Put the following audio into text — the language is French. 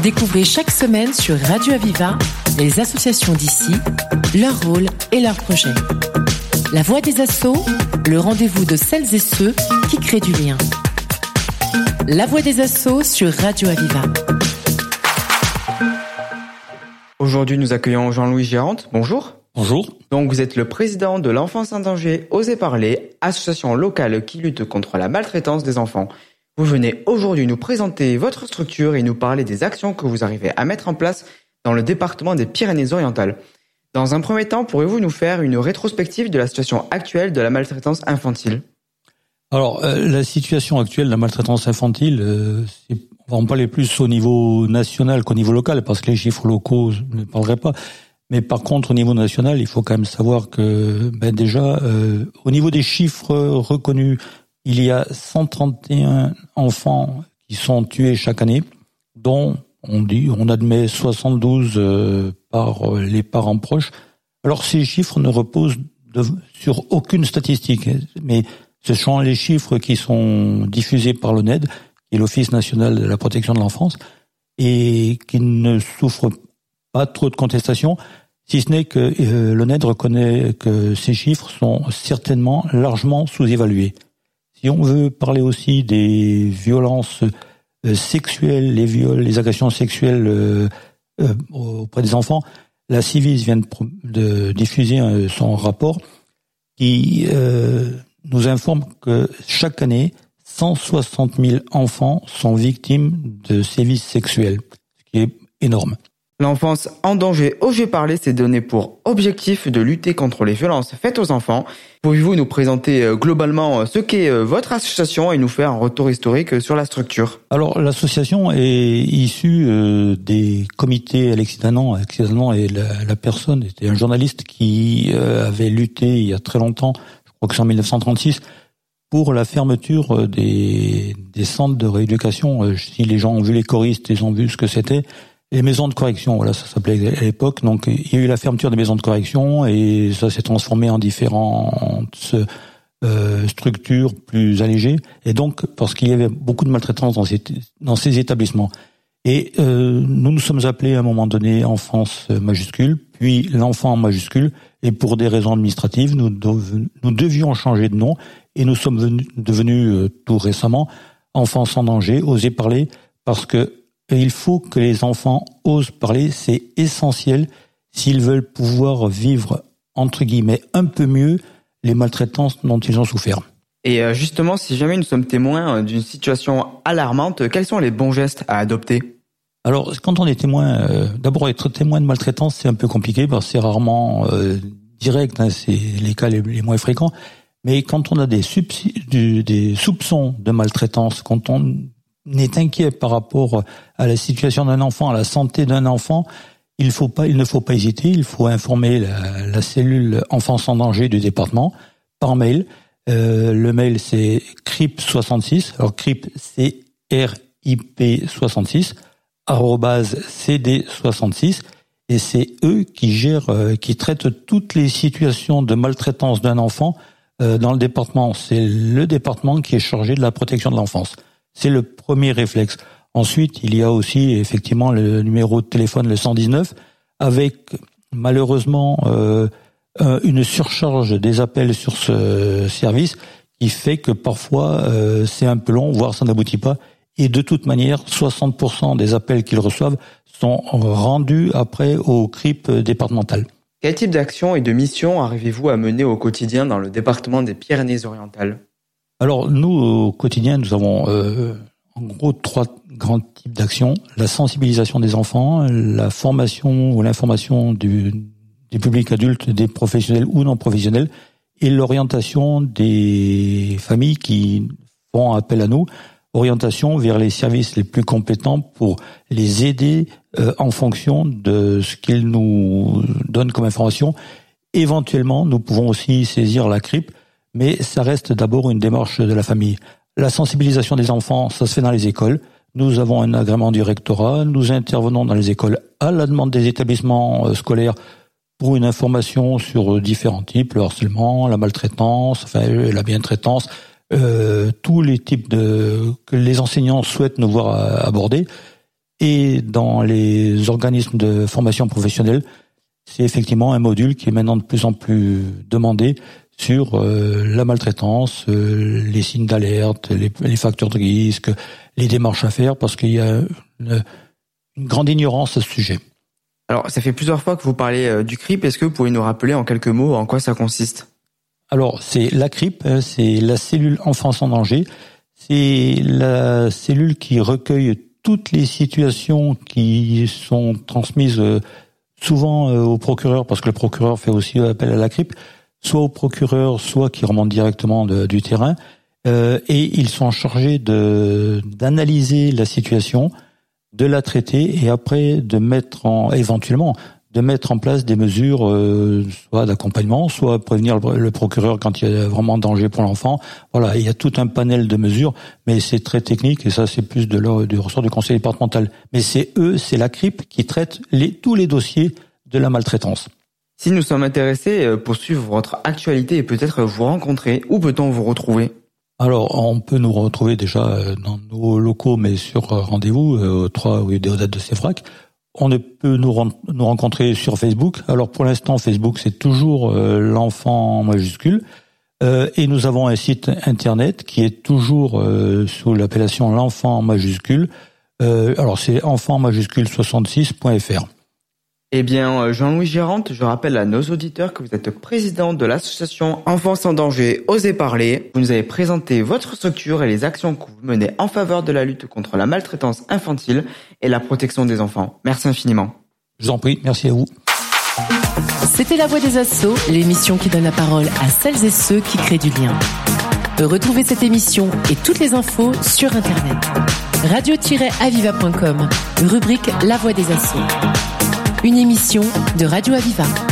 Découvrez chaque semaine sur Radio Aviva les associations d'ici, leur rôle et leurs projets. La voix des assauts, le rendez-vous de celles et ceux qui créent du lien. La voix des assauts sur Radio Aviva. Aujourd'hui, nous accueillons Jean-Louis Gérante. Bonjour. Bonjour. Donc, vous êtes le président de l'Enfance en danger Osez parler, association locale qui lutte contre la maltraitance des enfants. Vous venez aujourd'hui nous présenter votre structure et nous parler des actions que vous arrivez à mettre en place dans le département des Pyrénées-Orientales. Dans un premier temps, pourriez-vous nous faire une rétrospective de la situation actuelle de la maltraitance infantile? Alors, euh, la situation actuelle de la maltraitance infantile, euh, on va en parler plus au niveau national qu'au niveau local, parce que les chiffres locaux ne parleraient pas. Mais par contre, au niveau national, il faut quand même savoir que, ben déjà, euh, au niveau des chiffres reconnus il y a 131 enfants qui sont tués chaque année, dont on dit, on admet 72 euh, par euh, les parents proches. Alors ces chiffres ne reposent sur aucune statistique, mais ce sont les chiffres qui sont diffusés par l'ONED, qui est l'Office national de la protection de l'enfance, et qui ne souffrent pas trop de contestation, si ce n'est que euh, l'ONED reconnaît que ces chiffres sont certainement largement sous-évalués. Si on veut parler aussi des violences euh, sexuelles, les viols, les agressions sexuelles euh, euh, auprès des enfants, la Civis vient de, diffuser son rapport qui nous informe que chaque année, 160 000 enfants sont victimes de sévices sexuels, ce qui est énorme. L'enfance en danger, osez parler, s'est donné pour objectif de lutter contre les violences faites aux enfants. Pouvez-vous nous présenter euh, globalement euh, ce qu'est euh, votre association et nous faire un retour historique sur la structure? Alors l'association est issue des comités Alexidanan. Alexidanan et la, la, personne était un journaliste qui avait lutté il y a très longtemps, je crois que c'est en 1936, pour la fermeture des, des centres de rééducation. Si les gens ont vu les choristes, ils ont vu ce que c'était les maisons de correction, voilà, ça s'appelait à l'époque. Donc, il y a eu la fermeture des maisons de correction et ça s'est transformé en différentes euh, structures plus allégées. Et donc, parce qu'il y avait beaucoup de maltraitance dans ces, dans ces établissements. Et euh, nous nous sommes appelés à un moment donné enfance majuscule, puis l'enfant majuscule. Et pour des raisons administratives, nous, devions changer de nom. Et nous sommes devenus euh, tout récemment enfance sans danger, oser parler, parce que il faut que les enfants osent parler, c'est essentiel s'ils veulent pouvoir vivre, entre guillemets, un peu mieux les maltraitances dont ils ont souffert. Et euh, justement, si jamais nous sommes témoins euh, d'une situation alarmante, quels sont les bons gestes à adopter? Alors, quand on est témoin, euh, d'abord être témoin de maltraitance, c'est un peu compliqué parce que c'est rarement direct, hein, c'est les cas les, moins fréquents. Mais quand on a des, des soupçons de maltraitance, quand on est inquiet par rapport à la situation d'un enfant, à la santé d'un enfant, il, faut ne faut pas hésiter, il faut informer la, cellule enfance en danger du département par mail. Euh, le mail c'est CRIP66, alors CRIP c'est RIP 66 CD66 et c'est eux qui gèrent, euh, qui traitent toutes les situations de maltraitance d'un enfant euh, dans le département. C'est le département qui est chargé de la protection de l'enfance. C'est le premier réflexe. Ensuite, il y a aussi effectivement le numéro de téléphone, le 119, avec malheureusement euh, une surcharge des appels sur ce service qui fait que parfois euh, c'est un peu long, voire ça n'aboutit pas. Et de toute manière, 60% des appels qu'ils reçoivent sont rendus après au CRIP départemental. Quel type d'action et de mission arrivez-vous à mener au quotidien dans le département des Pyrénées-Orientales? Alors nous, au quotidien, nous avons euh, en gros trois grands types d'actions. La sensibilisation des enfants, la formation ou l'information du, des publics adultes, des professionnels ou non professionnels, et l'orientation des familles qui font appel à nous, orientation vers les services les plus compétents pour les aider euh, en fonction de ce qu'ils nous donnent comme information. Éventuellement, nous pouvons aussi saisir la CRIP mais ça reste d'abord une démarche de la famille. La sensibilisation des enfants, ça se fait dans les écoles. Nous avons un agrément du rectorat, nous intervenons dans les écoles à la demande des établissements euh, scolaires pour une information sur différents types, le harcèlement, la maltraitance, enfin euh, la bientraitance, euh, tous les types de que les enseignants souhaitent nous voir aborder. et dans les organismes de formation professionnelle, c'est effectivement un module qui est maintenant de plus en plus demandé sur euh, la maltraitance, euh, les signes d'alerte, les, facteurs de risque, les démarches à faire, parce qu'il y a une, grande ignorance à ce sujet. Alors, ça fait plusieurs fois que vous parlez euh, du CRIP. Est-ce que vous pouvez nous rappeler en quelques mots en quoi ça consiste? Alors, c'est la CRIP, hein, c'est la cellule enfance en danger. C'est la cellule qui recueille toutes les situations qui sont transmises souvent au procureur, parce que le procureur fait aussi appel à la CRIP, soit au procureur, soit qui remontent directement du terrain, euh, et ils sont chargés d'analyser la situation, de la traiter et après de mettre en éventuellement de mettre en place des mesures euh, soit d'accompagnement, soit prévenir le, procureur quand il y a vraiment danger pour l'enfant. Voilà, il y a tout un panel de mesures, mais c'est très technique et ça c'est plus de du ressort du conseil départemental. Mais c'est eux, c'est la CRIP qui traite tous les dossiers de la maltraitance. Si nous sommes intéressés euh, pour suivre votre actualité et peut-être vous rencontrer, où peut-on vous retrouver? Alors, on peut nous retrouver déjà euh, dans nos locaux, mais sur euh, rendez-vous, au 3 rue Déodate de Sévrac. On peut nous, nous rencontrer sur Facebook. Alors, pour l'instant, Facebook, c'est toujours l'enfant majuscule. et nous avons un site internet qui est toujours sous l'appellation l'enfant majuscule. alors, c'est enfant majuscule 66.fr. Eh bien, euh, Jean-Louis Gérante, je rappelle à nos auditeurs que vous êtes président de l'association Enfants sans danger, Osez parler. Vous nous avez présenté votre structure et les actions que vous menez en faveur de la lutte contre la maltraitance infantile et la protection des enfants. Merci infiniment. Je vous en prie, merci à vous. C'était La Voix des Assauts, l'émission qui donne la parole à celles et ceux qui créent du lien. Retrouvez cette émission et toutes les infos sur Internet. Radio-aviva.com, rubrique La Voix des Assauts une émission de Radio Aviva.